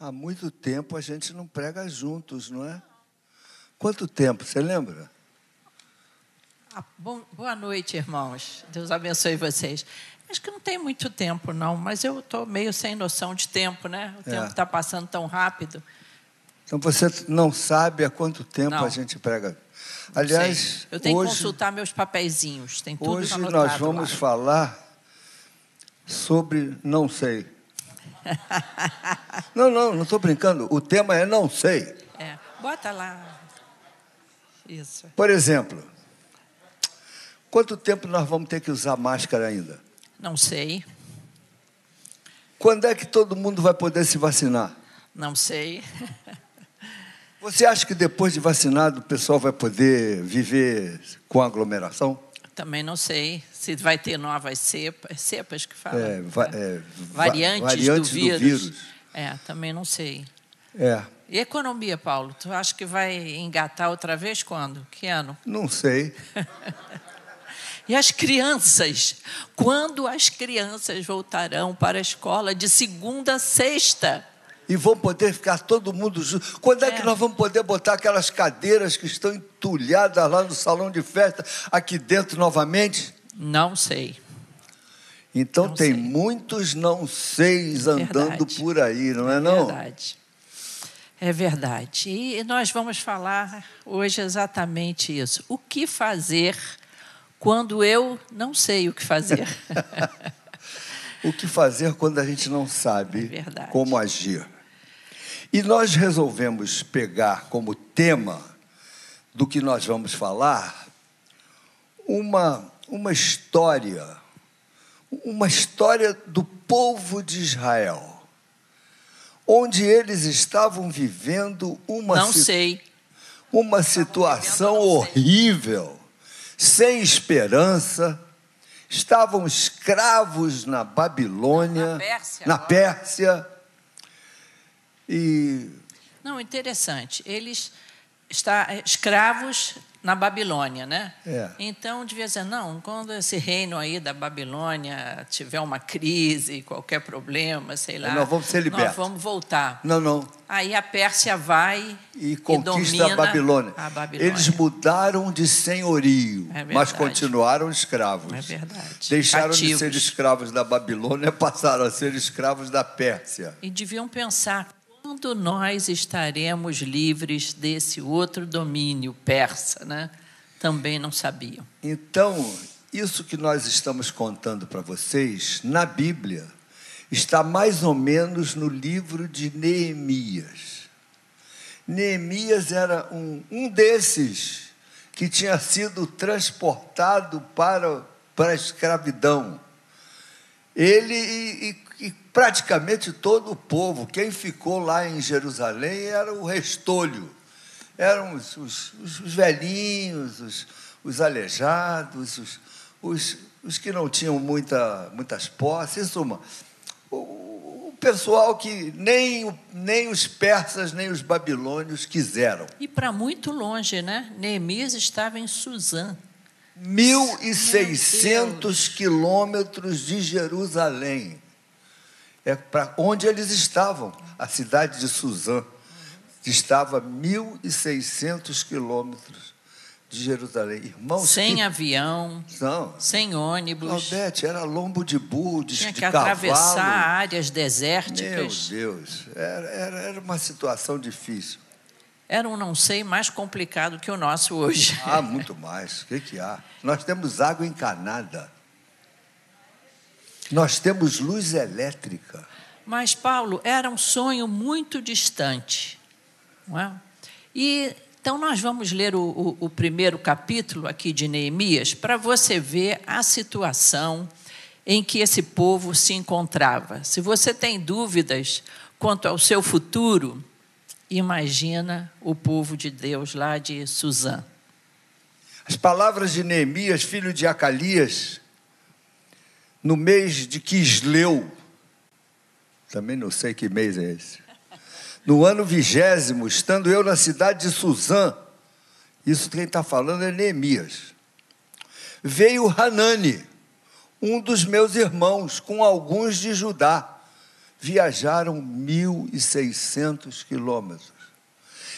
Há muito tempo a gente não prega juntos, não é? Quanto tempo, você lembra? Ah, bom, boa noite, irmãos. Deus abençoe vocês. Acho que não tem muito tempo, não, mas eu estou meio sem noção de tempo, né? O É. tempo está passando tão rápido. Então você não sabe há quanto tempo Não. a gente prega. Aliás, eu tenho que hoje, consultar meus papeizinhos. Tem tudo hoje nós vamos lá. falar sobre não sei. Não, não, não estou brincando. O tema é não sei. É, bota lá. Isso. Por exemplo, quanto tempo nós vamos ter que usar máscara ainda? Não sei, Quando é que todo mundo vai poder se vacinar? não sei. Você acha que depois de vacinado o pessoal vai poder viver com aglomeração? Também não sei se vai ter novas cepas, cepas que falam. É, va- né? é, va- variantes, variantes do, vírus. vírus. É, também não sei. É, E economia, Paulo? Tu acha que vai engatar outra vez quando? Que ano? não sei. E as crianças? Quando as crianças voltarão para a escola de segunda a sexta? E vão poder ficar todo mundo junto. Quando é, É. que nós vamos poder botar aquelas cadeiras que estão entulhadas lá no salão de festa aqui dentro novamente? Não sei. Então Não tem sei. muitos não seis andando Verdade. por aí, não é não? Verdade. É verdade. E nós vamos falar hoje exatamente isso. O que fazer quando eu não sei o que fazer? O que fazer quando a gente não sabe É como agir? E nós resolvemos pegar como tema do que nós vamos falar uma, uma história, uma história do povo de Israel, onde eles estavam vivendo uma, não si- sei. uma situação horrível, sem esperança, estavam escravos na Babilônia, Na Pérsia na. Pérsia, e Não, interessante. Eles está escravos na Babilônia, né? É. Então devia dizer não, quando esse reino aí da Babilônia tiver uma crise, qualquer problema, sei lá, Nós vamos ser libertos. Nós vamos voltar. não, não, Aí a Pérsia vai e conquista domina a Babilônia. a Babilônia. Eles mudaram de senhorio, É mas continuaram escravos. É verdade. Deixaram de Cativos. ser escravos da Babilônia, passaram a ser escravos da Pérsia. E deviam pensar quando nós estaremos livres desse outro domínio persa, né? Também não sabiam. Então, isso que nós estamos contando para vocês, na Bíblia, está mais ou menos no livro de Neemias. Neemias era um, um desses que tinha sido transportado para, para a escravidão. Ele e, e- praticamente todo o povo, quem ficou lá em Jerusalém era o restolho. Eram os, os- os- os velhinhos, os, os aleijados, os, os- que não tinham muita, muitas posses, em suma, o, o pessoal que nem, nem os persas nem os babilônios quiseram. E para muito longe, né? Neemias estava em Suzã. 1.600 quilômetros de Jerusalém. É para onde eles estavam. A cidade de Suzã estava a 1.600 quilômetros de Jerusalém. Irmãos, sem que avião, não. sem ônibus. Claudete, era lombo de burro, de, Tinha de que atravessar cavalo. áreas Meu desérticas. Deus, era, era, era uma situação difícil. Era um não sei mais complicado que o nosso hoje. Há muito mais. O que, que há? Nós temos água encanada. Nós temos luz elétrica. Mas, Paulo, era um sonho muito distante. Não é? E, então, nós vamos ler o, o- o primeiro capítulo aqui de Neemias para você ver a situação em que esse povo se encontrava. Se você tem dúvidas quanto ao seu futuro, imagina o povo de Deus lá de Suzã. As palavras de Neemias, filho de Acalias, no mês de Quisleu, também não sei que mês é esse, no ano vigésimo, estando eu na cidade de Suzã, isso quem está falando é Neemias, veio Hanani, um dos meus irmãos, com alguns de Judá, viajaram 1.600 quilômetros.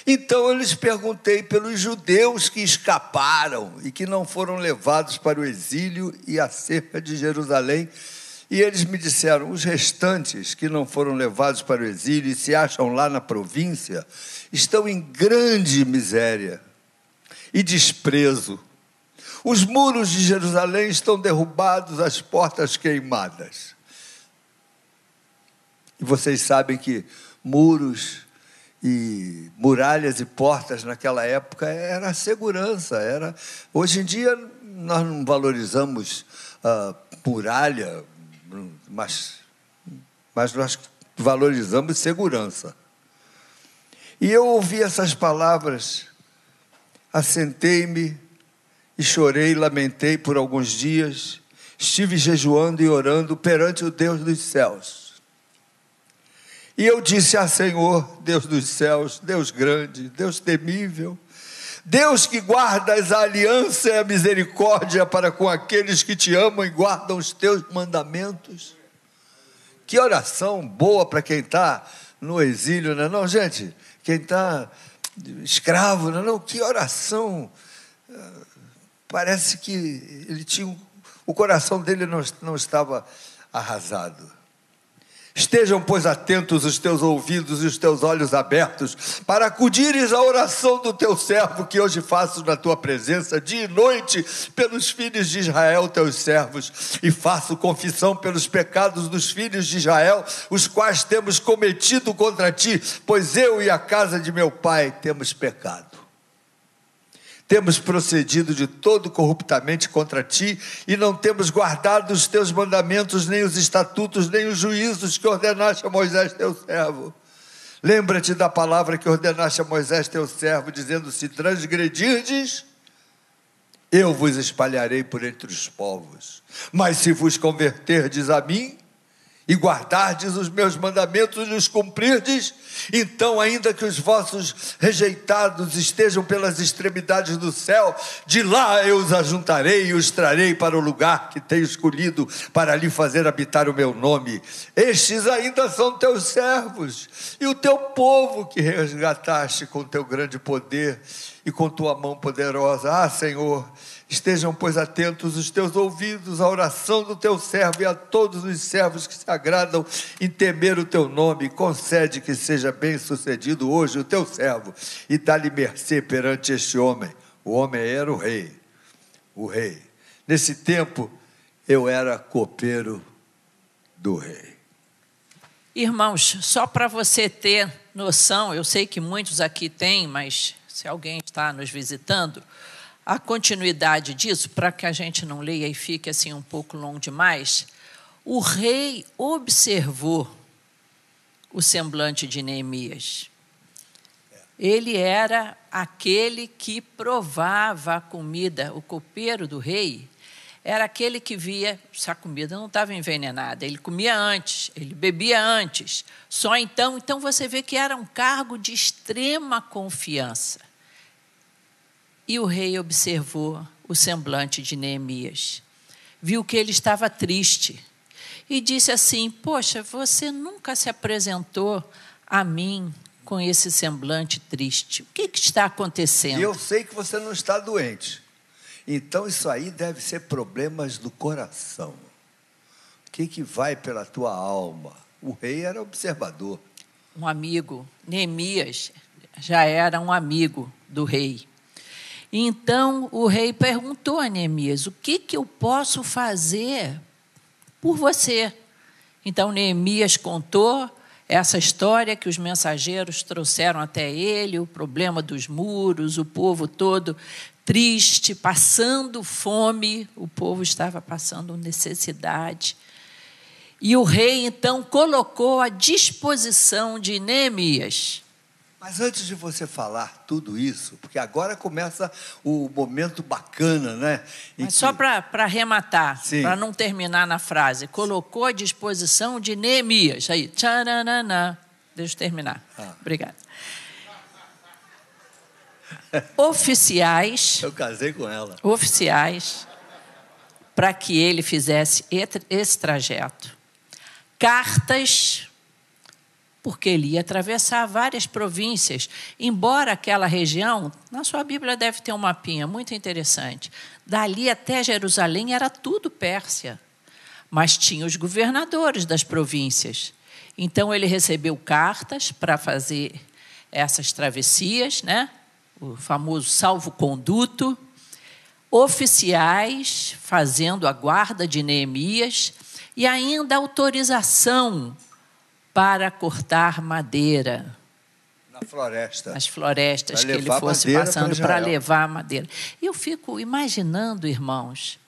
Então eu lhes perguntei pelos judeus que escaparam e que não foram levados para o exílio e acerca de Jerusalém. E eles me disseram: os restantes que não foram levados para o exílio e se acham lá na província estão em grande miséria e desprezo. Os muros de Jerusalém estão derrubados, as portas queimadas. E vocês sabem que muros e muralhas e portas naquela época era segurança, era. Hoje em dia nós não valorizamos a muralha, mas, mas nós valorizamos segurança. E eu ouvi essas palavras, assentei-me e chorei, lamentei por alguns dias, estive jejuando e orando perante o Deus dos céus e eu disse a Senhor, Deus dos céus, Deus grande, Deus temível, Deus que guardas a aliança e a misericórdia para com aqueles que te amam e guardam os teus mandamentos. Que oração boa para quem está no exílio, não é não, gente? Quem está escravo, não é não? Que oração. Parece que ele tinha, o coração dele não, não estava arrasado. Estejam, pois, atentos os teus ouvidos e os teus olhos abertos, para acudires à oração do teu servo, que hoje faço na tua presença, dia e noite, pelos filhos de Israel, teus servos, e faço confissão pelos pecados dos filhos de Israel, os quais temos cometido contra ti, pois eu e a casa de meu pai temos pecado. Temos procedido de todo corruptamente contra ti e não temos guardado os teus mandamentos, nem os estatutos, nem os juízos que ordenaste a Moisés, teu servo. Lembra-te da palavra que ordenaste a Moisés, teu servo, dizendo: Se transgredirdes, eu vos espalharei por entre os povos. Mas se vos converterdes a mim, e guardardes os meus mandamentos e os cumprirdes, então, ainda que os vossos rejeitados estejam pelas extremidades do céu, de lá eu os ajuntarei e os trarei para o lugar que tenho escolhido para ali fazer habitar o meu nome. Estes ainda são teus servos e o teu povo que resgataste com teu grande poder e com tua mão poderosa. Ah, Senhor, Estejam, pois, atentos os teus ouvidos à oração do teu servo e a todos os servos que se agradam em temer o teu nome. Concede que seja bem sucedido hoje o teu servo e dá-lhe mercê perante este homem. O homem era o rei, o rei. Nesse tempo, eu era copeiro do rei. Irmãos, só para você ter noção, eu sei que muitos aqui têm, mas se alguém está nos visitando, a continuidade disso, para que a gente não leia e fique assim um pouco longo demais, o rei observou o semblante de Neemias. Ele era aquele que provava a comida, o copeiro do rei era aquele que via se a comida não estava envenenada. Ele comia antes, ele bebia antes. Só então, então você vê que era um cargo de extrema confiança. E o rei observou o semblante de Neemias. Viu que ele estava triste e disse assim: Poxa, você nunca se apresentou a mim com esse semblante triste. O que, que está acontecendo? Eu sei que você não está doente. Então isso aí deve ser problemas do coração. O que, que vai pela tua alma? O rei era observador. Um amigo, Neemias já era um amigo do rei. Então o rei perguntou a Neemias: O que, que eu posso fazer por você? Então Neemias contou essa história que os mensageiros trouxeram até ele, o problema dos muros, o povo todo triste, passando fome, o povo estava passando necessidade. E o rei então colocou à disposição de Neemias mas antes de você falar tudo isso, porque agora começa o momento bacana, né? Mas que... só para arrematar, para não terminar na frase, colocou à disposição de Neemias. Aí, tcharanana. Deixa eu terminar. Ah. Obrigada. Oficiais. Eu casei com ela. Oficiais, para que ele fizesse esse trajeto. Cartas porque ele ia atravessar várias províncias. Embora aquela região, na sua Bíblia deve ter um mapinha muito interessante. Dali até Jerusalém era tudo Pérsia, mas tinha os governadores das províncias. Então ele recebeu cartas para fazer essas travessias, né? o famoso salvo-conduto, oficiais fazendo a guarda de Neemias e ainda autorização para cortar madeira. Na floresta. Nas florestas que ele fosse passando para levar madeira. Eu fico imaginando, irmãos,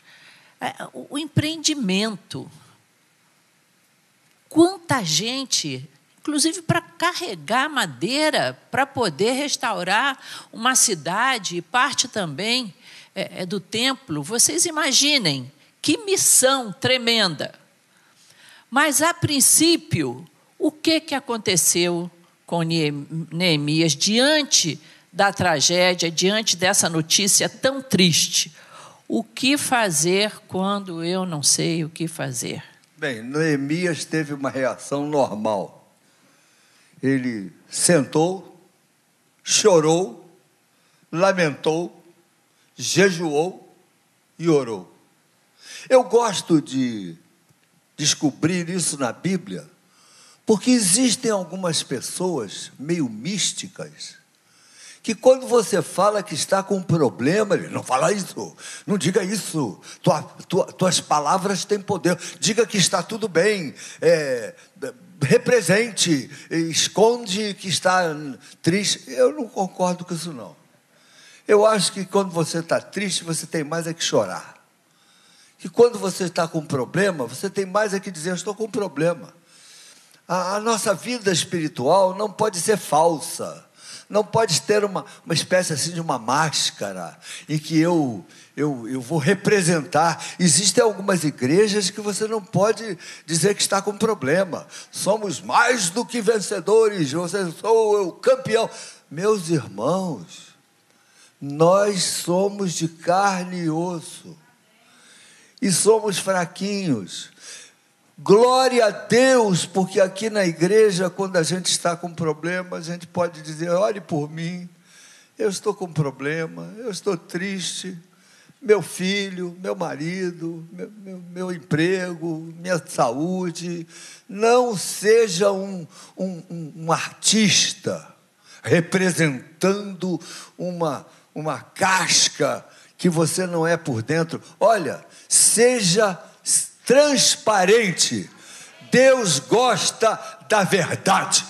é, o empreendimento. Quanta gente, inclusive para carregar madeira, para poder restaurar uma cidade e parte também é, é do templo. Vocês imaginem que missão tremenda. Mas, a princípio, o que, que aconteceu com Neemias diante da tragédia, diante dessa notícia tão triste? O que fazer quando eu não sei o que fazer? Bem, Neemias teve uma reação normal. Ele sentou, chorou, lamentou, jejuou e orou. Eu gosto de descobrir isso na Bíblia, porque existem algumas pessoas meio místicas que quando você fala que está com um problema, ele não fala isso, não diga isso, tua, tua, tuas palavras têm poder, diga que está tudo bem, é, represente, esconde que está triste. Eu não concordo com isso não. Eu acho que quando você está triste, você tem mais é que chorar. Que quando você está com um problema, você tem mais é que dizer, estou com um problema. A, a nossa vida espiritual não pode ser falsa. Não pode ter uma, uma espécie assim de uma máscara em que eu, eu, eu vou representar. Existem algumas igrejas que você não pode dizer que está com problema. Somos mais do que vencedores, você sou o campeão. Meus irmãos, nós somos de carne e osso. E somos fraquinhos. Glória a Deus, porque aqui na igreja, quando a gente está com problema, a gente pode dizer: ore por mim, eu estou com problema, eu estou triste. Meu filho, meu marido, meu, meu, meu emprego, minha saúde. Não seja um, um, um artista representando uma, uma casca que você não é por dentro. Olha, seja transparente. Deus gosta da verdade.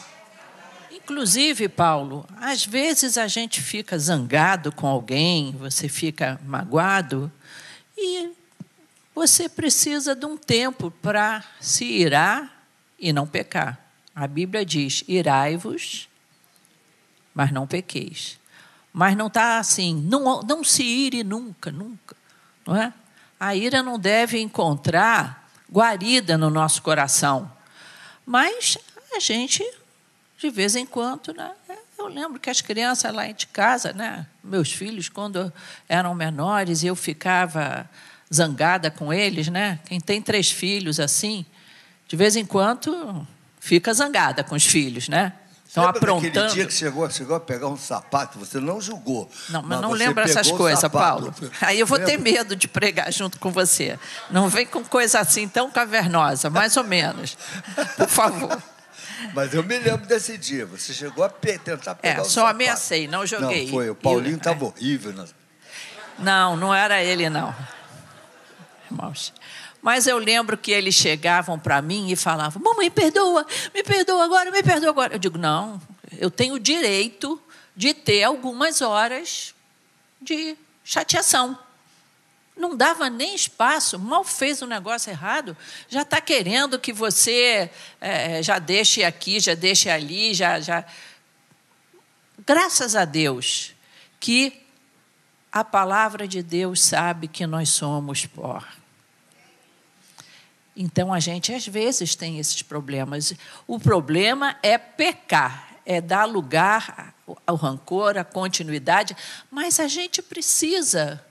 Inclusive, Paulo, às vezes a gente fica zangado com alguém, você fica magoado e você precisa de um tempo para se irar e não pecar. A Bíblia diz: irai-vos, mas não pequeis. Mas não está assim, não, não se ire nunca, nunca. Não é? A ira não deve encontrar guarida no nosso coração. Mas a gente, de vez em quando, né? eu lembro que as crianças lá de casa, né? meus filhos, quando eram menores, eu ficava zangada com eles, né? Quem tem três filhos assim, de vez em quando fica zangada com os filhos, né? Estão aprontando. Aquele dia que chegou, chegou a pegar um sapato, você não julgou. Não, mas, mas não lembra essas coisas, Paulo. Aí eu vou ter medo de pregar junto com você. Não vem com coisa assim tão cavernosa, mais ou menos. Por favor. Mas eu me lembro desse dia. Você chegou a tentar pegar é, só sapato. ameacei, não joguei. Não, foi. O Paulinho estava é. horrível. Né? Não, não era ele, não. Irmãos. Mas eu lembro que eles chegavam para mim e falavam: Mamãe, perdoa, me perdoa agora, me perdoa agora. Eu digo: Não, eu tenho o direito de ter algumas horas de chateação. Não dava nem espaço, mal fez um negócio errado, já está querendo que você é, já deixe aqui, já deixe ali, já, já. Graças a Deus que a palavra de Deus sabe que nós somos pó. Então a gente às vezes tem esses problemas. O problema é pecar, é dar lugar ao rancor, à continuidade, mas a gente precisa.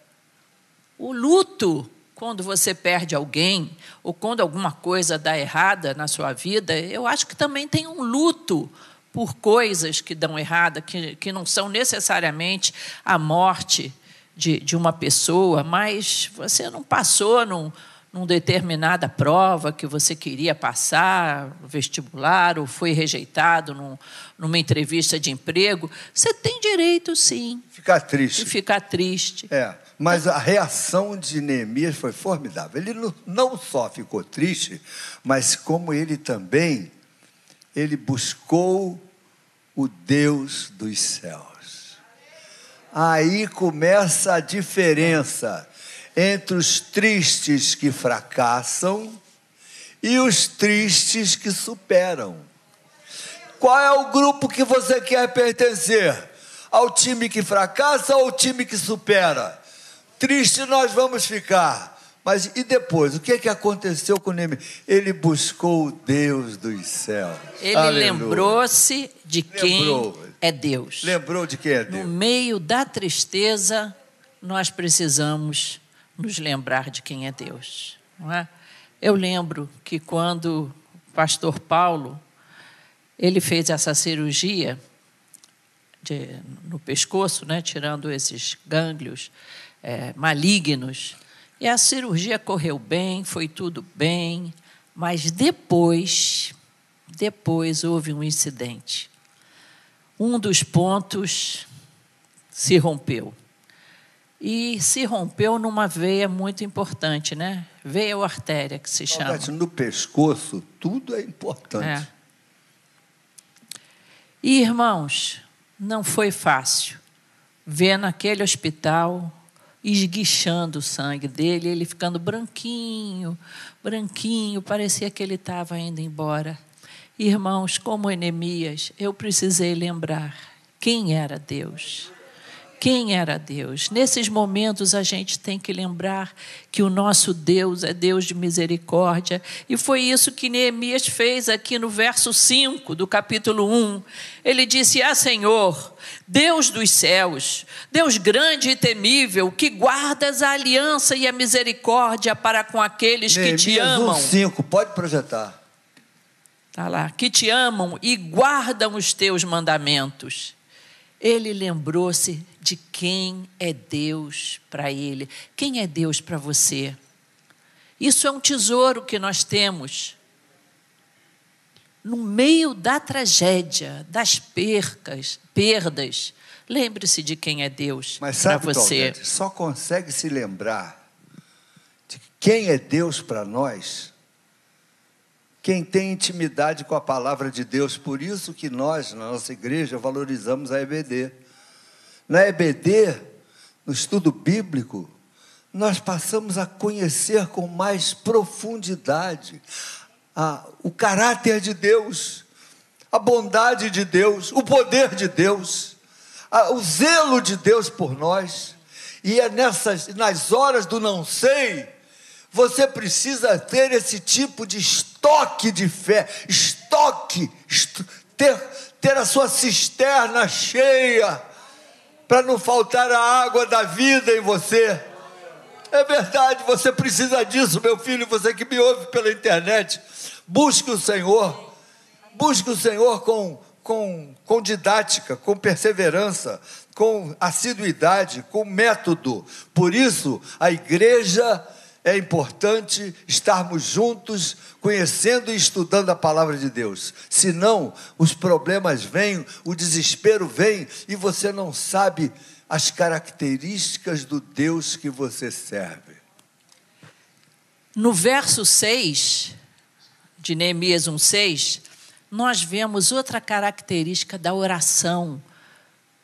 O luto, quando você perde alguém, ou quando alguma coisa dá errada na sua vida, eu acho que também tem um luto por coisas que dão errada, que, que não são necessariamente a morte de, de uma pessoa, mas você não passou num, num determinada prova que você queria passar, vestibular, ou foi rejeitado num, numa entrevista de emprego, você tem direito, sim. Ficar triste. De ficar triste. É, mas a reação de Neemias foi formidável. Ele não só ficou triste, mas como ele também, ele buscou o Deus dos céus. Aí começa a diferença entre os tristes que fracassam e os tristes que superam. Qual é o grupo que você quer pertencer? Ao time que fracassa ou ao time que supera? Triste nós vamos ficar. Mas e depois? O que, é que aconteceu com ele? Ele buscou o Deus dos céus. Ele lembrou-se de quem Lembrou. é Deus. Lembrou de quem é Deus. No meio da tristeza, nós precisamos nos lembrar de quem é Deus. Não é? Eu lembro que quando o pastor Paulo ele fez essa cirurgia de, no pescoço, né, tirando esses gânglios é, malignos, e a cirurgia correu bem, foi tudo bem, mas depois, depois houve um incidente. Um dos pontos se rompeu. E se rompeu numa veia muito importante, né? Veia ou artéria, que se chama. No pescoço, tudo é importante. É. E, irmãos, não foi fácil ver naquele hospital esguichando o sangue dele, ele ficando branquinho, branquinho, parecia que ele estava indo embora. Irmãos, como Enemias, eu precisei lembrar quem era Deus quem era Deus. Nesses momentos a gente tem que lembrar que o nosso Deus é Deus de misericórdia. E foi isso que Neemias fez aqui no verso 5 do capítulo 1. Ele disse: Ah, Senhor, Deus dos céus, Deus grande e temível, que guardas a aliança e a misericórdia para com aqueles Neemias que te amam. 5, pode projetar. Está lá, que te amam e guardam os teus mandamentos ele lembrou-se de quem é Deus para ele. Quem é Deus para você? Isso é um tesouro que nós temos. No meio da tragédia, das percas, perdas, lembre-se de quem é Deus para você. Claudete, só consegue se lembrar de quem é Deus para nós quem tem intimidade com a palavra de Deus. Por isso que nós, na nossa igreja, valorizamos a EBD. Na EBD, no estudo bíblico, nós passamos a conhecer com mais profundidade a, o caráter de Deus, a bondade de Deus, o poder de Deus, a, o zelo de Deus por nós. E é nessas, nas horas do não sei, você precisa ter esse tipo de estoque de fé, estoque, est ter, ter a sua cisterna cheia, para não faltar a água da vida em você. É verdade, você precisa disso, meu filho, você que me ouve pela internet. Busque o Senhor, busque o Senhor com, com, com didática, com perseverança, com assiduidade, com método. Por isso, a igreja é importante estarmos juntos, conhecendo e estudando a palavra de Deus. Senão, os problemas vêm, o desespero vem e você não sabe as características do Deus que você serve. No verso 6 de Neemias 1:6, nós vemos outra característica da oração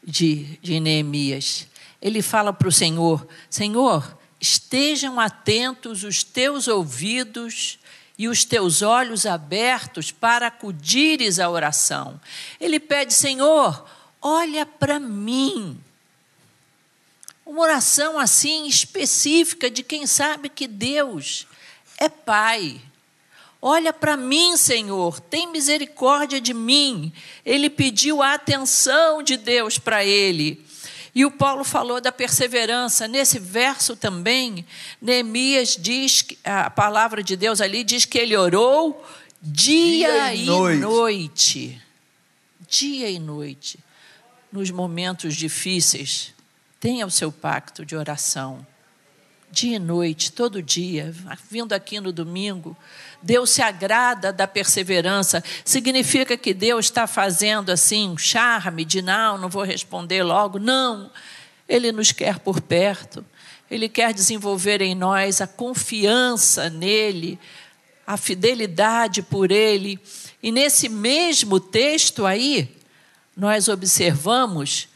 de, de Neemias. Ele fala para o Senhor: Senhor, estejam atentos os teus ouvidos e os teus olhos abertos para acudires à oração. Ele pede, Senhor, olha para mim. Uma oração assim específica de quem sabe que Deus é Pai. Olha para mim, Senhor, tem misericórdia de mim. Ele pediu a atenção de Deus para ele. E o Paulo falou da perseverança. Nesse verso também, Neemias diz, a palavra de Deus ali diz que ele orou dia, dia e, noite. e noite. Dia e noite. Nos momentos difíceis, tenha o seu pacto de oração. Dia e noite, todo dia, vindo aqui no domingo. Deus se agrada da perseverança. Significa que Deus está fazendo assim um charme de não, não vou responder logo. Não. Ele nos quer por perto. Ele quer desenvolver em nós a confiança nele, a fidelidade por ele. E nesse mesmo texto aí, nós observamos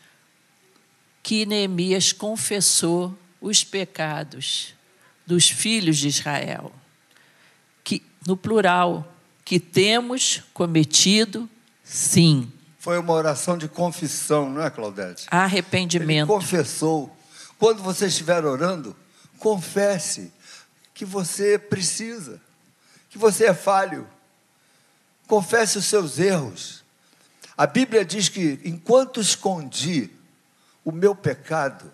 que Neemias confessou os pecados dos filhos de Israel no plural, que temos cometido, sim. Foi uma oração de confissão, não é, Claudete? Arrependimento. Ele confessou. Quando você estiver orando, confesse que você precisa, que você é falho. Confesse os seus erros. A Bíblia diz que enquanto escondi o meu pecado,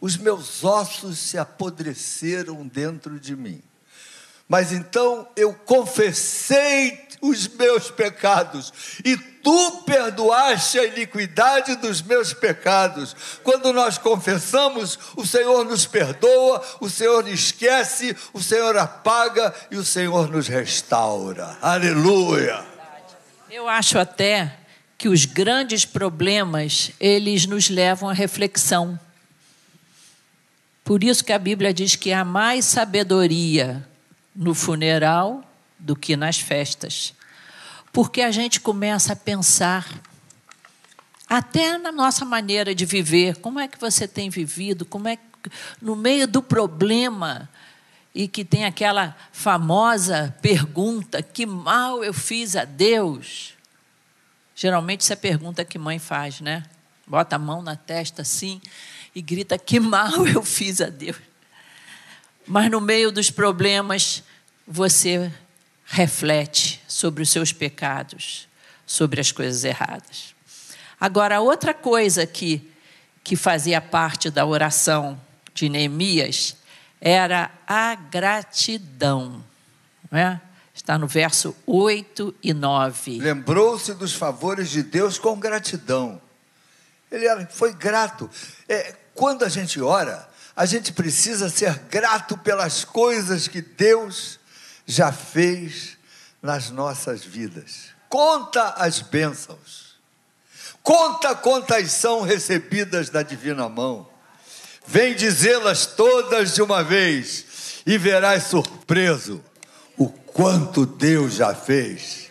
os meus ossos se apodreceram dentro de mim. Mas então eu confessei os meus pecados e tu perdoaste a iniquidade dos meus pecados. Quando nós confessamos, o Senhor nos perdoa, o Senhor esquece, o Senhor apaga e o Senhor nos restaura. Aleluia. Eu acho até que os grandes problemas, eles nos levam à reflexão. Por isso que a Bíblia diz que há mais sabedoria no funeral do que nas festas. Porque a gente começa a pensar, até na nossa maneira de viver, como é que você tem vivido, como é que, no meio do problema, e que tem aquela famosa pergunta: que mal eu fiz a Deus? Geralmente, essa é a pergunta que mãe faz, né? Bota a mão na testa assim e grita: que mal eu fiz a Deus. Mas no meio dos problemas, você reflete sobre os seus pecados, sobre as coisas erradas. Agora, outra coisa que, que fazia parte da oração de Neemias era a gratidão. Não é? Está no verso 8 e 9. Lembrou-se dos favores de Deus com gratidão. Ele foi grato. É, quando a gente ora, a gente precisa ser grato pelas coisas que Deus já fez nas nossas vidas. Conta as bênçãos. Conta quantas são recebidas da divina mão. Vem dizê-las todas de uma vez e verás surpreso o quanto Deus já fez.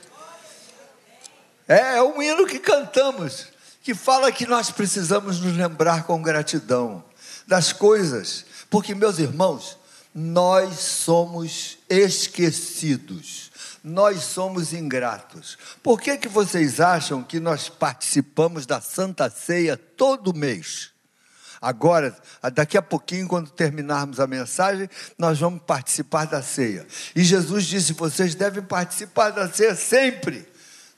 É, é um hino que cantamos, que fala que nós precisamos nos lembrar com gratidão das coisas, porque, meus irmãos, nós somos esquecidos, nós somos ingratos. Por que, que vocês acham que nós participamos da Santa Ceia todo mês? Agora, daqui a pouquinho, quando terminarmos a mensagem, nós vamos participar da ceia. E Jesus disse: vocês devem participar da ceia sempre.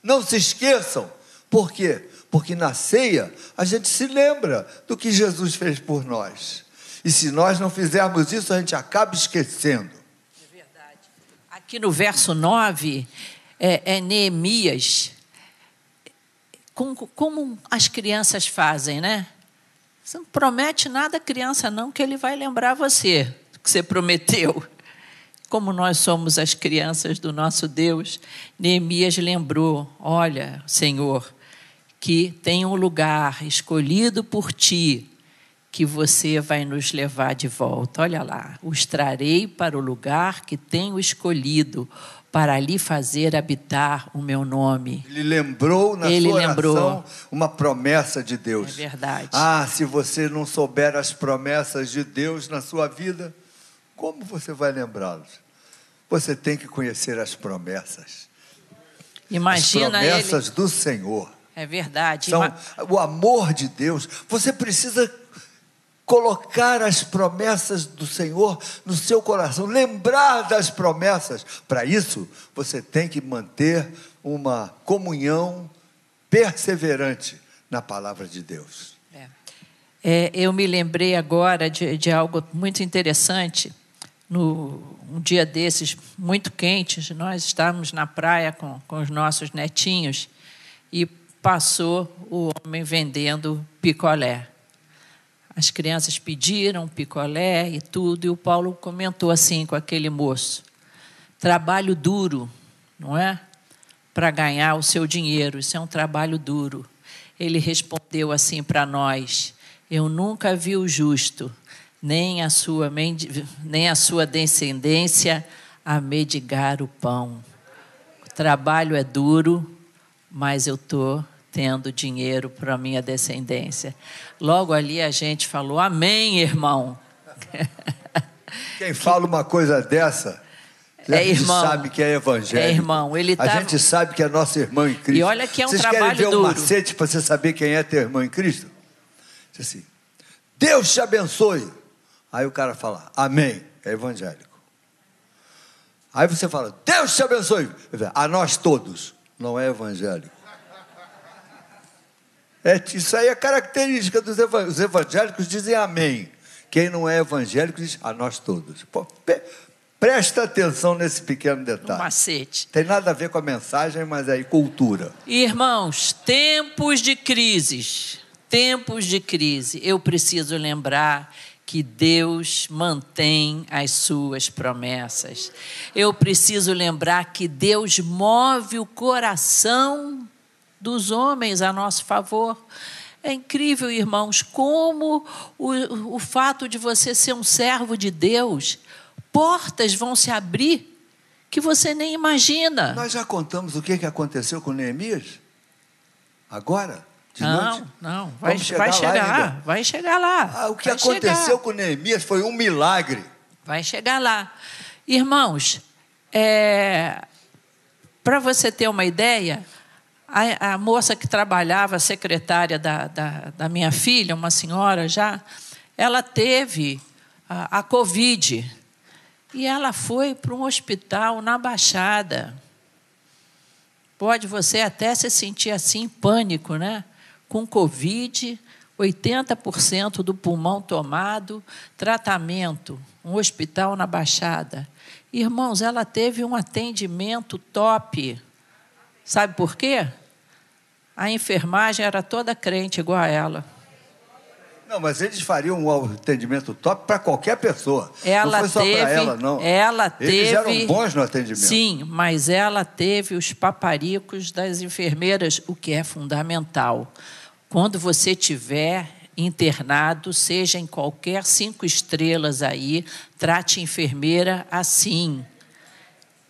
Não se esqueçam. Por quê? Porque na ceia a gente se lembra do que Jesus fez por nós. E se nós não fizermos isso, a gente acaba esquecendo. É verdade. Aqui no verso 9, é, é Neemias. Como, como as crianças fazem, né? Você não promete nada à criança, não, que ele vai lembrar você que você prometeu. Como nós somos as crianças do nosso Deus, Neemias lembrou: olha, Senhor, que tem um lugar escolhido por ti, que você vai nos levar de volta. Olha lá, os trarei para o lugar que tenho escolhido, para ali fazer habitar o meu nome. Ele lembrou na Ele sua lembrou. oração uma promessa de Deus. É verdade. Ah, se você não souber as promessas de Deus na sua vida, como você vai lembrá-los? Você tem que conhecer as promessas. Imagina as promessas ele... do Senhor. É verdade. São o amor de Deus. Você precisa colocar as promessas do Senhor no seu coração, lembrar das promessas. Para isso, você tem que manter uma comunhão perseverante na palavra de Deus. É. É, eu me lembrei agora de, de algo muito interessante. No, um dia desses, muito quentes, nós estávamos na praia com, com os nossos netinhos e passou o homem vendendo picolé. As crianças pediram picolé e tudo, e o Paulo comentou assim com aquele moço: trabalho duro, não é? Para ganhar o seu dinheiro, isso é um trabalho duro. Ele respondeu assim para nós: Eu nunca vi o justo, nem a sua, nem a sua descendência a medigar o pão. O trabalho é duro, mas eu estou tendo dinheiro para a minha descendência. Logo ali a gente falou: Amém, irmão. Quem fala uma coisa dessa, é a gente irmão, sabe que é evangelho. É irmão. Ele a gente sabe que é nosso irmão em Cristo. E olha que é um Vocês trabalho querem ver duro. um macete para você saber quem é teu irmão em Cristo? Diz assim, Deus te abençoe. Aí o cara fala, amém. É evangélico. Aí você fala, Deus te abençoe. A nós todos. Não é evangélico. É, isso aí é característica dos evangélicos. Os evangélicos dizem amém. Quem não é evangélico diz a nós todos. Pô, presta atenção nesse pequeno detalhe. Um macete. Tem nada a ver com a mensagem, mas é cultura. Irmãos, tempos de crises, tempos de crise, eu preciso lembrar que Deus mantém as suas promessas. Eu preciso lembrar que Deus move o coração dos homens a nosso favor. É incrível, irmãos, como o, o fato de você ser um servo de Deus, portas vão se abrir que você nem imagina. Nós já contamos o que aconteceu com Neemias? Agora? Não, noite? não, vai chegar, vai chegar, vai chegar lá. Ah, o que vai aconteceu chegar. com Neemias foi um milagre. Vai chegar lá. Irmãos, é, para você ter uma ideia, a, a moça que trabalhava, a secretária da, da, da, minha filha, uma senhora já, ela teve a, a Covid. E ela foi para um hospital na Baixada. Pode você até se sentir assim, pânico, né? Com Covid, 80% do pulmão tomado, tratamento, um hospital na Baixada. Irmãos, ela teve um atendimento top. Sabe por quê? A enfermagem era toda crente igual a ela. Não, mas eles fariam um atendimento top para qualquer pessoa. Ela não foi teve, só para ela, não. Ela eles teve, eram bons no atendimento. Sim, mas ela teve os paparicos das enfermeiras, o que é fundamental. Quando você tiver internado, seja em qualquer cinco estrelas aí, trate enfermeira assim.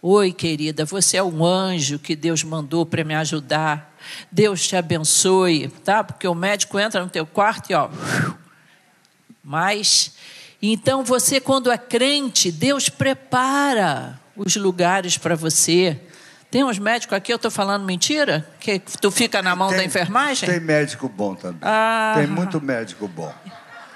Oi, querida, você é um anjo que Deus mandou para me ajudar. Deus te abençoe, tá? Porque o médico entra no teu quarto e ó. Mas então você quando é crente, Deus prepara os lugares para você. Tem uns médicos aqui, eu estou falando mentira? Que tu fica na mão tem, da enfermagem? Tem médico bom também. Ah, tem muito médico bom.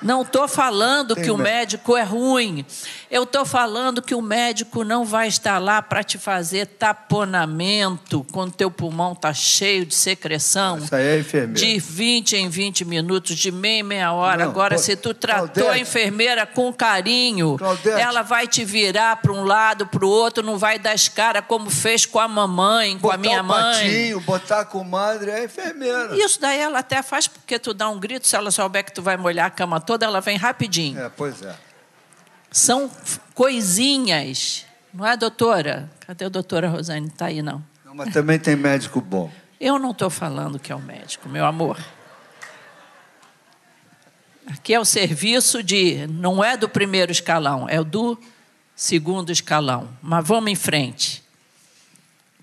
Não estou falando Tem que o médico. é ruim. Eu estou falando que o médico não vai estar lá para te fazer taponamento quando teu pulmão está cheio de secreção. Isso aí é enfermeiro. De 20 em 20 minutos, de meia em meia hora. Não, Agora, se tu tratou Claudete. a enfermeira com carinho, Claudete. ela vai te virar para um lado, para o outro, não vai dar as caras como fez com a mamãe, com botar a minha o mãe. patinho, botar a comadre, é enfermeira. Isso daí ela até faz porque tu dá um grito, se ela souber que tu vai molhar a cama toda, ela vem rapidinho. É, pois é. São coisinhas, não é, doutora? Cadê a doutora Rosane? Não está aí, não. Não, mas também tem médico bom. Eu não estou falando que é o médico, meu amor. Aqui é o serviço de. Não é do primeiro escalão, é o do segundo escalão. Mas vamos em frente.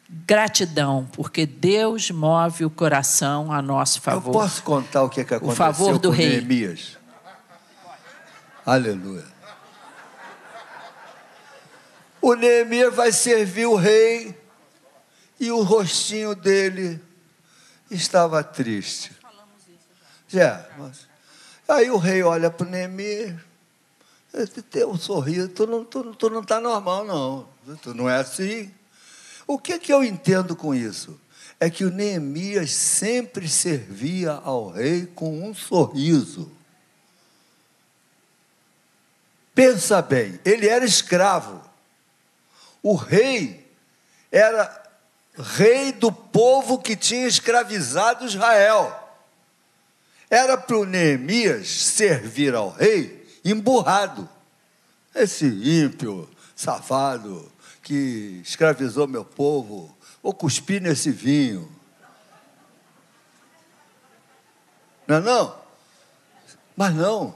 Gratidão, porque Deus move o coração a nosso favor. Eu posso contar o que, que aconteceu favor do com rei. Neemias? Aleluia. O Neemias vai servir o rei e o rostinho dele estava triste. Já. mas- Aí o rei olha para o Neemias, esse teu sorriso, tu não está tu, tu não tá normal, não. Tu não é assim. O que, que eu entendo com isso? É que o Neemias sempre servia ao rei com um sorriso. Pensa bem, ele era escravo. O rei era rei do povo que tinha escravizado Israel. Era para o Neemias servir ao rei emburrado. Esse ímpio, safado, que escravizou meu povo, vou cuspir nesse vinho. Não é não? Mas não,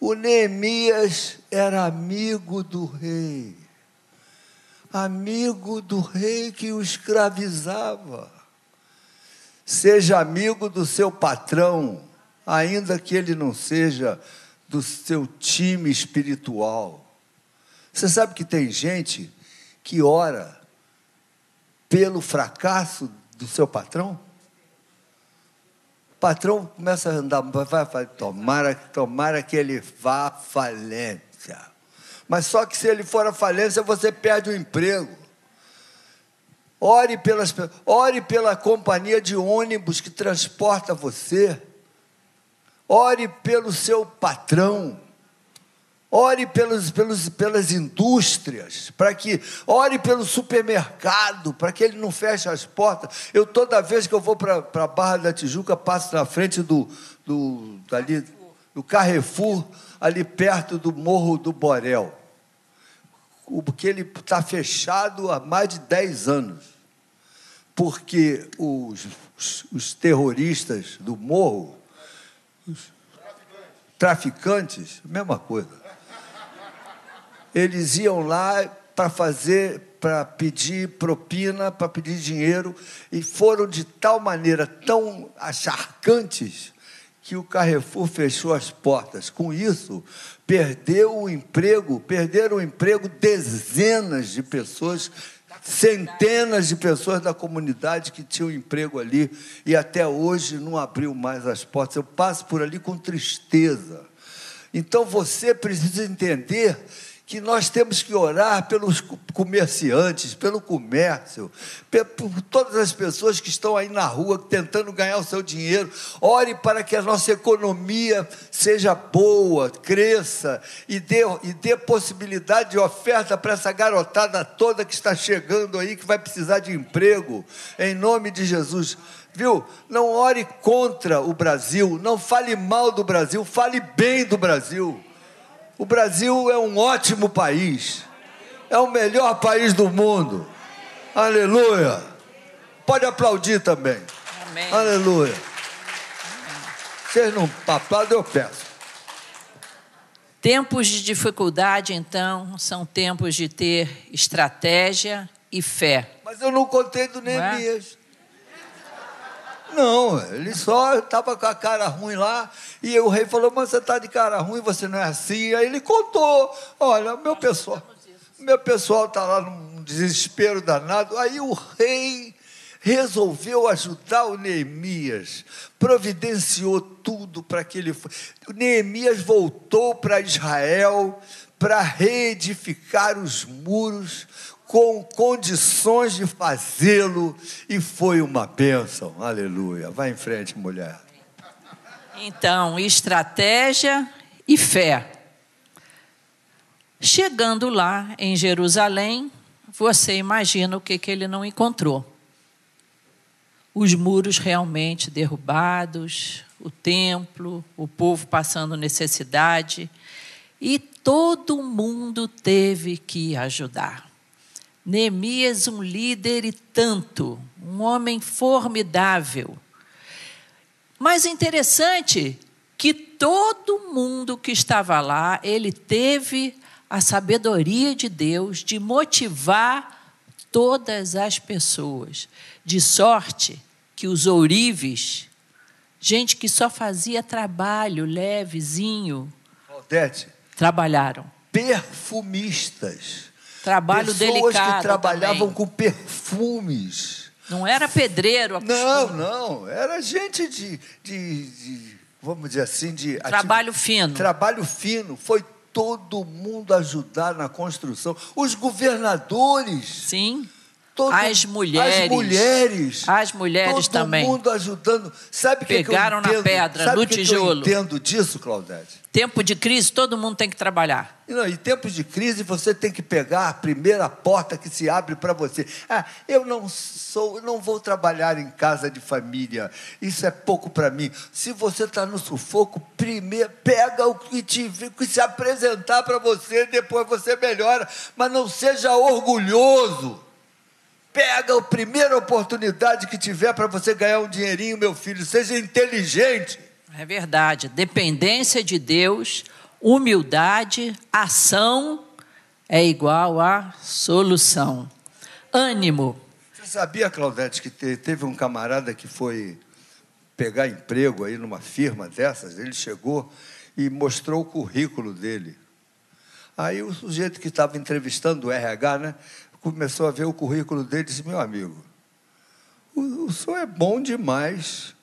o Neemias era amigo do rei. Amigo do rei que o escravizava. Seja amigo do seu patrão, ainda que ele não seja do seu time espiritual. Você sabe que tem gente que ora pelo fracasso do seu patrão? O patrão começa a andar, vai, vai, tomara, tomara que ele vá à falência. Mas só que se ele for à falência, você perde o emprego. Ore, pelas, ore pela companhia de ônibus que transporta você. Ore pelo seu patrão. Ore pelos, pelos, pelas indústrias, para que ore pelo supermercado, para que ele não feche as portas. Eu toda vez que eu vou para a Barra da Tijuca, passo na frente do, do, dali, do Carrefour, ali perto do Morro do Borel. Porque ele está fechado há mais de 10 anos. Porque os, os, os terroristas do morro, os traficantes, mesma coisa eles iam lá para fazer, para pedir propina, para pedir dinheiro, e foram de tal maneira tão acharcantes que o Carrefour fechou as portas. Com isso, perdeu o emprego, perderam o emprego dezenas de pessoas, centenas de pessoas da comunidade que tinham emprego ali e até hoje não abriu mais as portas. Eu passo por ali com tristeza. Então você precisa entender que nós temos que orar pelos comerciantes, pelo comércio, por todas as pessoas que estão aí na rua tentando ganhar o seu dinheiro. Ore para que a nossa economia seja boa, cresça e dê, e dê possibilidade de oferta para essa garotada toda que está chegando aí, que vai precisar de emprego, em nome de Jesus. Viu? Não ore contra o Brasil, não fale mal do Brasil, fale bem do Brasil. O Brasil é um ótimo país. É o melhor país do mundo. Aleluia. Pode aplaudir também. Amém. Aleluia. Vocês não aplaudem, eu peço. Tempos de dificuldade, então, são tempos de ter estratégia e fé. Mas eu não contei do é? Neemias. Não, ele só estava com a cara ruim lá. E o rei falou: Mas você está de cara ruim, você não é assim. Aí ele contou: Olha, meu pessoal, meu pessoal está lá num desespero danado. Aí o rei resolveu ajudar o Neemias, providenciou tudo para que ele. O Neemias voltou para Israel para reedificar os muros com condições de fazê-lo e foi uma bênção. Aleluia. Vai em frente, mulher. Então, estratégia e fé. Chegando lá em Jerusalém, você imagina o que, que ele não encontrou. Os muros realmente derrubados, o templo, o povo passando necessidade, e todo mundo teve que ajudar. Neemias, um líder e tanto, um homem formidável. Mas interessante que todo mundo que estava lá, ele teve a sabedoria de Deus de motivar todas as pessoas. De sorte que os ourives, gente que só fazia trabalho levezinho, Odete, trabalharam. Perfumistas Trabalho Pessoas delicado. que trabalhavam também. com perfumes. Não era pedreiro. Não, não. Era gente de, de, de vamos dizer assim, de trabalho fino. Trabalho fino. Foi todo mundo ajudar na construção. Os governadores. Sim. Todo, as mulheres. As mulheres. As mulheres todo também. Todo mundo ajudando. Sabe o que, Pegaram que eu na pedra, Sabe no que tijolo. Que eu entendo disso, Claudete? Tempo de crise, todo mundo tem que trabalhar. E, não, em tempos de crise, você tem que pegar a primeira porta que se abre para você. Ah, eu não sou, não vou trabalhar em casa de família. Isso é pouco para mim. Se você está no sufoco, primeiro pega o que te que se apresentar para você, depois você melhora. Mas não seja orgulhoso. Pega a primeira oportunidade que tiver para você ganhar um dinheirinho, meu filho. Seja inteligente. É verdade. Dependência de Deus, humildade, ação é igual a solução. Ânimo. Você sabia, Claudete, que teve um camarada que foi pegar emprego aí numa firma dessas? Ele chegou e mostrou o currículo dele. Aí o sujeito que estava entrevistando o RH, né, começou a ver o currículo dele e disse: Meu amigo, o, o senhor é bom demais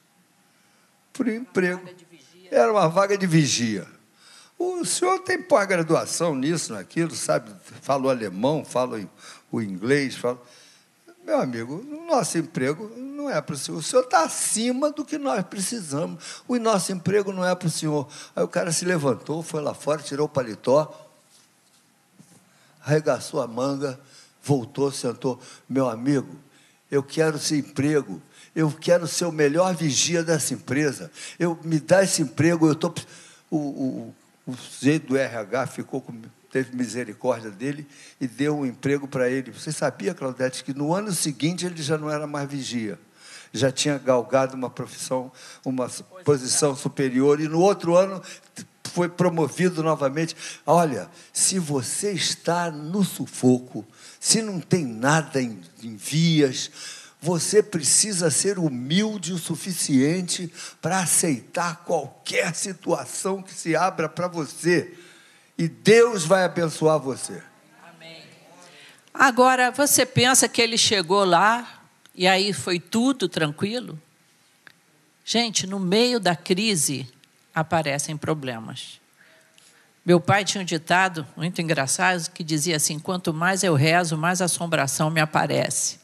por emprego. Era uma vaga de vigia. O senhor tem pós-graduação nisso, naquilo, sabe? Fala o alemão, fala o inglês. Fala... Meu amigo, o nosso emprego não é para o senhor. O senhor está acima do que nós precisamos. O nosso emprego não é para o senhor. Aí o cara se levantou, foi lá fora, tirou o paletó, arregaçou a manga, voltou, sentou. Meu amigo, eu quero esse emprego eu quero ser o melhor vigia dessa empresa. Eu me dá esse emprego, eu tô o, o, o sujeito do RH ficou com, teve misericórdia dele e deu um emprego para ele. Você sabia, Claudete, que no ano seguinte ele já não era mais vigia. Já tinha galgado uma profissão, uma posição superior, e no outro ano foi promovido novamente. Olha, se você está no sufoco, se não tem nada em, em vias, você precisa ser humilde o suficiente para aceitar qualquer situação que se abra para você. E Deus vai abençoar você. Amém. Agora, você pensa que ele chegou lá e aí foi tudo tranquilo? Gente, no meio da crise aparecem problemas. Meu pai tinha um ditado muito engraçado que dizia assim: quanto mais eu rezo, mais assombração me aparece.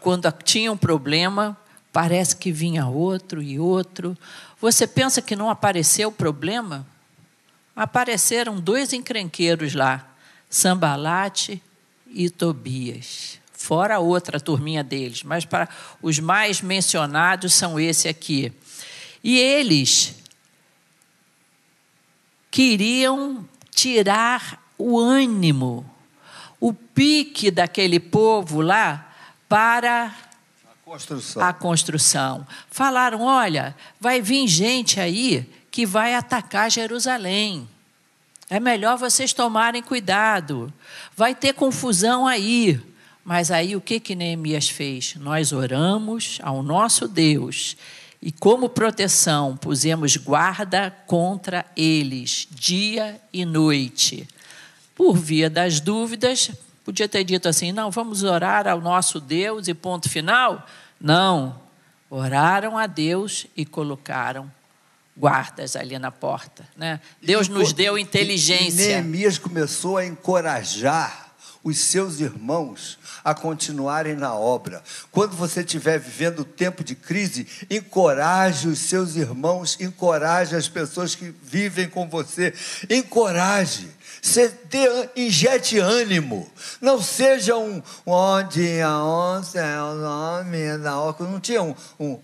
Quando tinha um problema, parece que vinha outro e outro. Você pensa que não apareceu o problema? Apareceram dois encrenqueiros lá, Sambalate e Tobias. Fora outra turminha deles, mas para os mais mencionados são esse aqui. E eles queriam tirar o ânimo, o pique daquele povo lá para a construção. a construção. Falaram: olha, vai vir gente aí que vai atacar Jerusalém. É melhor vocês tomarem cuidado. Vai ter confusão aí. Mas aí o que, que Neemias fez? Nós oramos ao nosso Deus e, como proteção, pusemos guarda contra eles, dia e noite. Por via das dúvidas, Podia ter dito assim: não, vamos orar ao nosso Deus e ponto final. Não. Oraram a Deus e colocaram guardas ali na porta. Né? Deus nos deu inteligência. E Neemias começou a encorajar os seus irmãos a continuarem na obra. Quando você estiver vivendo tempo de crise, encoraje os seus irmãos, encoraje as pessoas que vivem com você, encoraje. Você injete ânimo. Não seja um onde a onça é o nome da orca. Não tinha um. um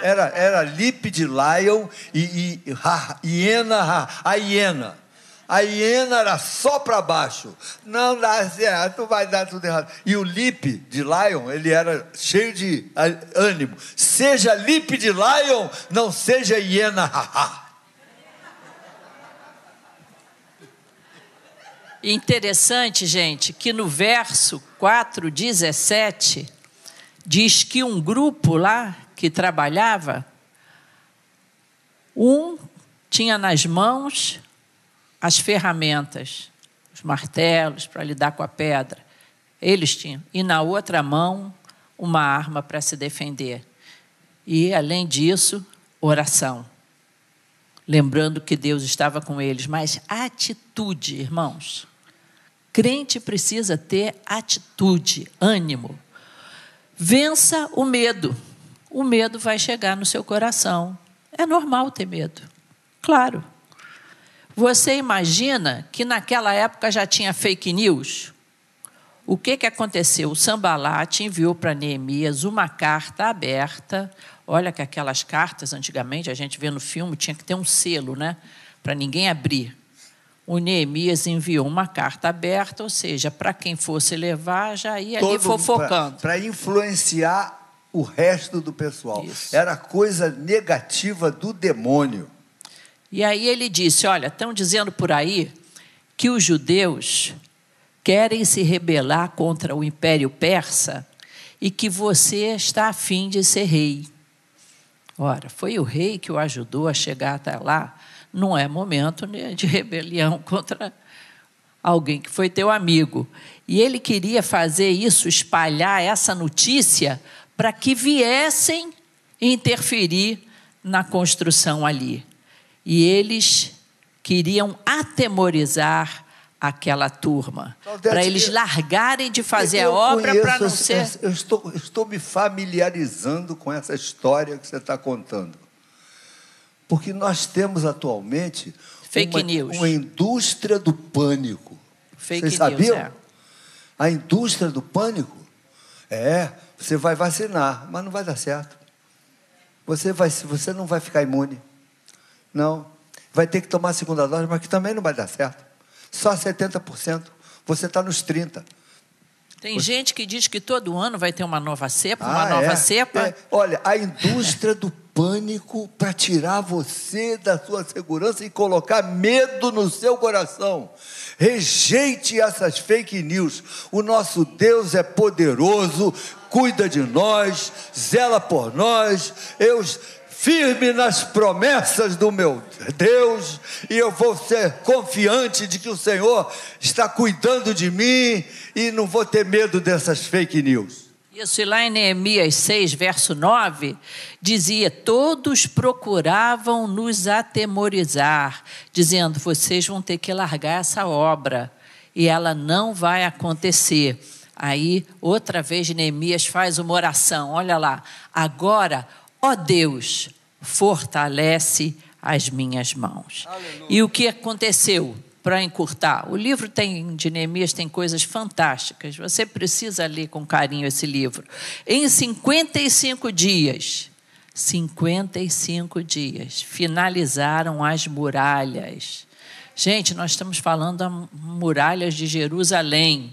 era, era lip de lion e, e ha, hiena, a hiena. A hiena era só para baixo. Não dá certo, vai dar tudo errado. E o lip de lion, ele era cheio de ânimo. Seja lip de lion, não seja hiena. Interessante, gente, que no verso 4:17 diz que um grupo lá que trabalhava, um tinha nas mãos as ferramentas, os martelos para lidar com a pedra. Eles tinham. E na outra mão, uma arma para se defender. E, além disso, oração. Lembrando que Deus estava com eles. Mas atitude, irmãos Crente precisa ter atitude, ânimo. Vença o medo. O medo vai chegar no seu coração. É normal ter medo. Claro. Você imagina que naquela época já tinha fake news? O que, que aconteceu? O Sambalate enviou para Neemias uma carta aberta. Olha que aquelas cartas, antigamente, a gente vê no filme, tinha que ter um selo, né? Para ninguém abrir. O Neemias enviou uma carta aberta, ou seja, para quem fosse levar, já ia Todo ali fofocando. Para influenciar o resto do pessoal. Isso. Era coisa negativa do demônio. E aí ele disse: Olha, estão dizendo por aí que os judeus querem se rebelar contra o Império Persa e que você está a fim de ser rei. Ora, foi o rei que o ajudou a chegar até lá. Não é momento né, de rebelião contra alguém que foi teu amigo. E ele queria fazer isso, espalhar essa notícia para que viessem interferir na construção ali. E eles queriam atemorizar aquela turma, para eles largarem de fazer a obra para não ser. Eu estou, estou me familiarizando com essa história que você está contando. Porque nós temos atualmente Fake uma, news. uma indústria do pânico. Fake Vocês sabiam? News, é. A indústria do pânico é, você vai vacinar, mas não vai dar certo. Você, vai, você não vai ficar imune. Não. Vai ter que tomar a segunda dose, mas que também não vai dar certo. Só 70%. Você está nos 30%. Tem Você... gente que diz que todo ano vai ter uma nova cepa, ah, uma nova é? cepa. É. Olha, a indústria do pânico para tirar você da sua segurança e colocar medo no seu coração. Rejeite essas fake news. O nosso Deus é poderoso, cuida de nós, zela por nós. Eu firme nas promessas do meu Deus, e eu vou ser confiante de que o Senhor está cuidando de mim e não vou ter medo dessas fake news. Isso, e lá em Neemias 6, verso 9, dizia: Todos procuravam nos atemorizar, dizendo: Vocês vão ter que largar essa obra, e ela não vai acontecer. Aí, outra vez, Neemias faz uma oração: Olha lá, agora Ó Deus, fortalece as minhas mãos. Aleluia. E o que aconteceu? Para encurtar, o livro tem, de Neemias tem coisas fantásticas. Você precisa ler com carinho esse livro. Em 55 dias, 55 dias, finalizaram as muralhas. Gente, nós estamos falando das muralhas de Jerusalém.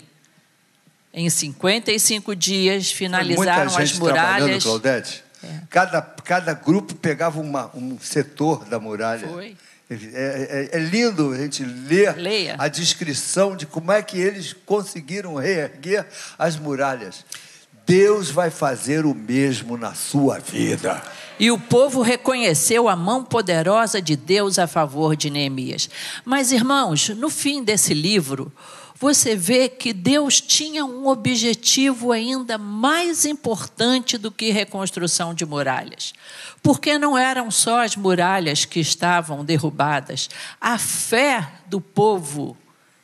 Em 55 dias, finalizaram as muralhas. Claudete? É. Cada, cada grupo pegava uma, um setor da muralha. Foi. É, é, é, lindo a gente ler Leia. a descrição de como é que eles conseguiram reerguer as muralhas. Deus vai fazer o mesmo na sua vida. E o povo reconheceu a mão poderosa de Deus a favor de Neemias. Mas, irmãos, no fim desse livro, você vê que Deus tinha um objetivo ainda mais importante do que reconstrução de muralhas. Porque não eram só as muralhas que estavam derrubadas, a fé do povo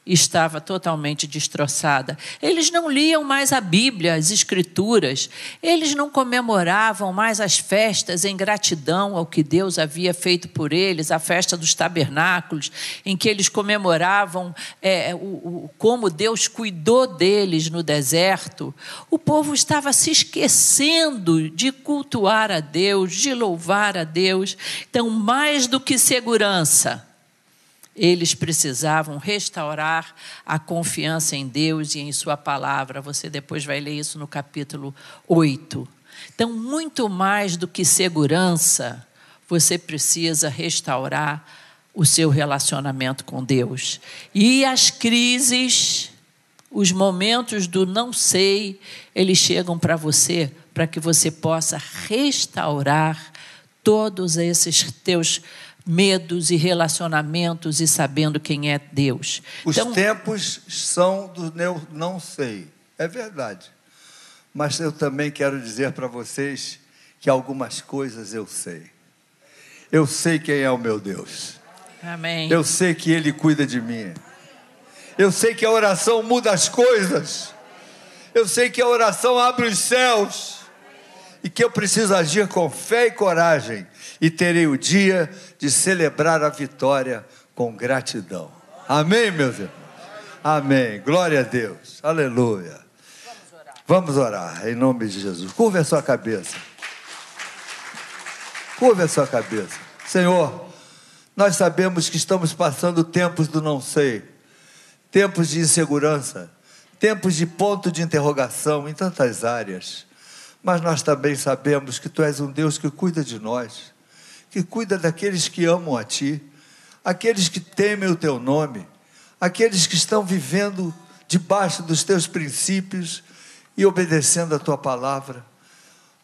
estava totalmente destroçada. Eles não liam mais a Bíblia, as Escrituras. Eles não comemoravam mais as festas em gratidão ao que Deus havia feito por eles, a festa dos tabernáculos, em que eles comemoravam é, o, o, como Deus cuidou deles no deserto. O povo estava se esquecendo de cultuar a Deus, de louvar a Deus. Então, mais do que segurança, eles precisavam restaurar a confiança em Deus e em Sua palavra. Você depois vai ler isso no capítulo 8. Então, muito mais do que segurança, você precisa restaurar o seu relacionamento com Deus. E as crises, os momentos do não sei, eles chegam para você para que você possa restaurar todos esses teus medos e relacionamentos e sabendo quem é Deus. Os então, tempos são do eu não sei. É verdade. Mas eu também quero dizer para vocês que algumas coisas eu sei. Eu sei quem é o meu Deus. Amém. Eu sei que Ele cuida de mim. Eu sei que a oração muda as coisas. Eu sei que a oração abre os céus. E que eu preciso agir com fé e coragem. E terei o dia de celebrar a vitória com gratidão. Amém, meus irmãos? Amém. Glória a Deus. Aleluia. Vamos orar. Vamos orar em nome de Jesus. Curva a sua cabeça. Curva a sua cabeça. Senhor, nós sabemos que estamos passando tempos do não sei, tempos de insegurança, tempos de ponto de interrogação em tantas áreas. Mas nós também sabemos que Tu és um Deus que cuida de nós, que cuida daqueles que amam a Ti, aqueles que temem o Teu nome, aqueles que estão vivendo debaixo dos Teus princípios e obedecendo a Tua palavra.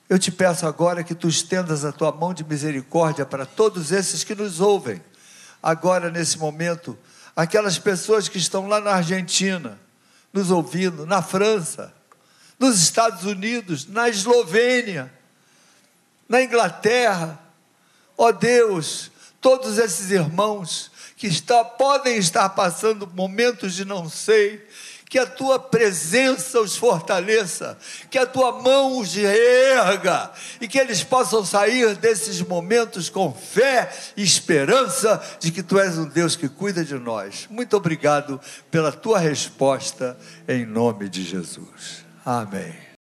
Eu te peço agora que tu estendas a tua mão de misericórdia para todos esses que nos ouvem, agora nesse momento, aquelas pessoas que estão lá na Argentina, nos ouvindo, na França, nos Estados Unidos, na Eslovênia, na Inglaterra. Ó oh Deus, todos esses irmãos que está, podem estar passando momentos de não sei, que a tua presença os fortaleça, que a tua mão os erga e que eles possam sair desses momentos com fé e esperança de que tu és um Deus que cuida de nós. Muito obrigado pela tua resposta em nome de Jesus. Amém.